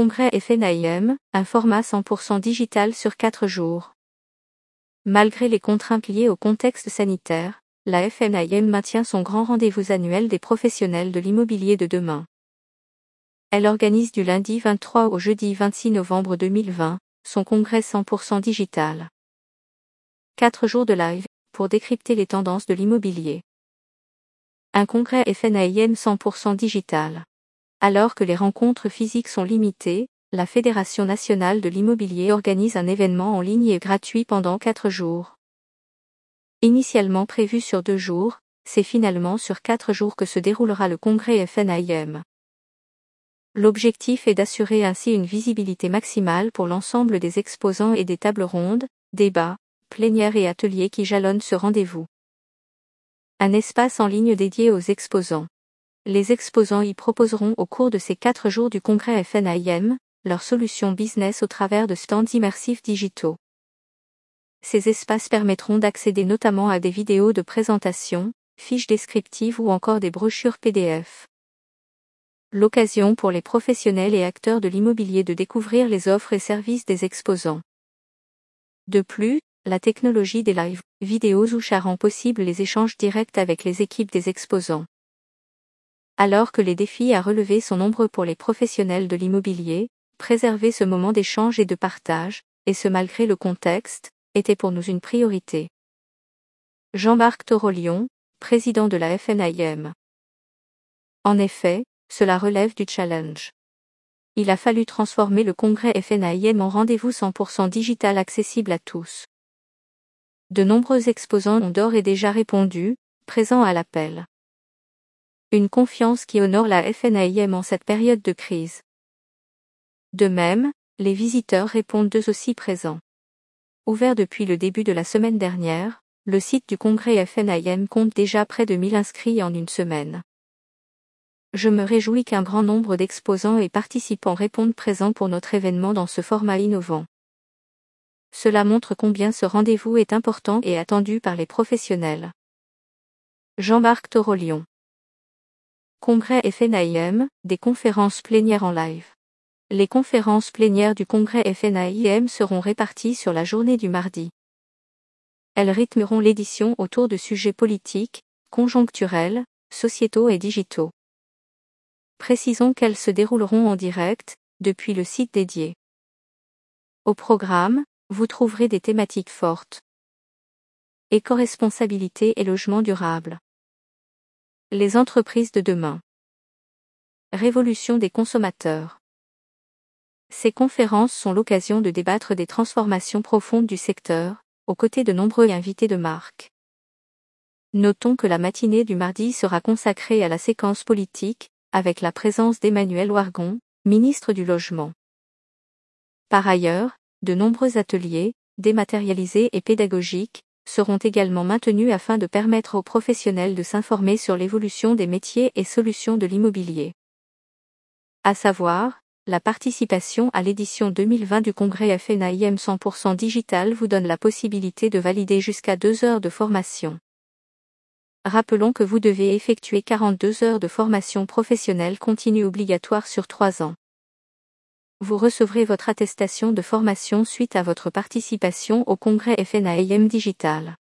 Congrès FNIM, un format 100% digital sur 4 jours. Malgré les contraintes liées au contexte sanitaire, la FNIM maintient son grand rendez-vous annuel des professionnels de l'immobilier de demain. Elle organise du lundi 23 au jeudi 26 novembre 2020, son congrès 100% digital. 4 jours de live, pour décrypter les tendances de l'immobilier. Un congrès FNIM 100% digital. Alors que les rencontres physiques sont limitées, la Fédération nationale de l'immobilier organise un événement en ligne et gratuit pendant 4 jours. Initialement prévu sur deux jours, c'est finalement sur quatre jours que se déroulera le congrès FNIM. L'objectif est d'assurer ainsi une visibilité maximale pour l'ensemble des exposants et des tables rondes, débats, plénières et ateliers qui jalonnent ce rendez-vous. Un espace en ligne dédié aux exposants. Les exposants y proposeront au cours de ces quatre jours du congrès FNIM, leurs solutions business au travers de stands immersifs digitaux. Ces espaces permettront d'accéder notamment à des vidéos de présentation, fiches descriptives ou encore des brochures PDF. L'occasion pour les professionnels et acteurs de l'immobilier de découvrir les offres et services des exposants. De plus, la technologie des live vidéos ou rend possible les échanges directs avec les équipes des exposants. Alors que les défis à relever sont nombreux pour les professionnels de l'immobilier, préserver ce moment d'échange et de partage, et ce malgré le contexte, était pour nous une priorité. Jean-Marc Torolion, président de la FNIM. En effet, cela relève du challenge. Il a fallu transformer le congrès FNIM en rendez-vous 100% digital accessible à tous. De nombreux exposants ont d'ores et déjà répondu, présents à l'appel. Une confiance qui honore la FNIM en cette période de crise. De même, les visiteurs répondent eux aussi présents. Ouvert depuis le début de la semaine dernière, le site du congrès FNIM compte déjà près de 1000 inscrits en une semaine. Je me réjouis qu'un grand nombre d'exposants et participants répondent présents pour notre événement dans ce format innovant. Cela montre combien ce rendez-vous est important et attendu par les professionnels. Jean-Marc Torolion. Congrès FNIM, des conférences plénières en live. Les conférences plénières du congrès FNAIM seront réparties sur la journée du mardi. Elles rythmeront l'édition autour de sujets politiques, conjoncturels, sociétaux et digitaux. Précisons qu'elles se dérouleront en direct, depuis le site dédié. Au programme, vous trouverez des thématiques fortes. Éco-responsabilité et logement durable. Les entreprises de demain. Révolution des consommateurs. Ces conférences sont l'occasion de débattre des transformations profondes du secteur, aux côtés de nombreux invités de marque. Notons que la matinée du mardi sera consacrée à la séquence politique, avec la présence d'Emmanuel Ouargon, ministre du Logement. Par ailleurs, de nombreux ateliers, dématérialisés et pédagogiques, seront également maintenus afin de permettre aux professionnels de s'informer sur l'évolution des métiers et solutions de l'immobilier. À savoir, la participation à l'édition 2020 du congrès FNAIM 100% digital vous donne la possibilité de valider jusqu'à deux heures de formation. Rappelons que vous devez effectuer 42 heures de formation professionnelle continue obligatoire sur trois ans. Vous recevrez votre attestation de formation suite à votre participation au congrès FNAIM digital.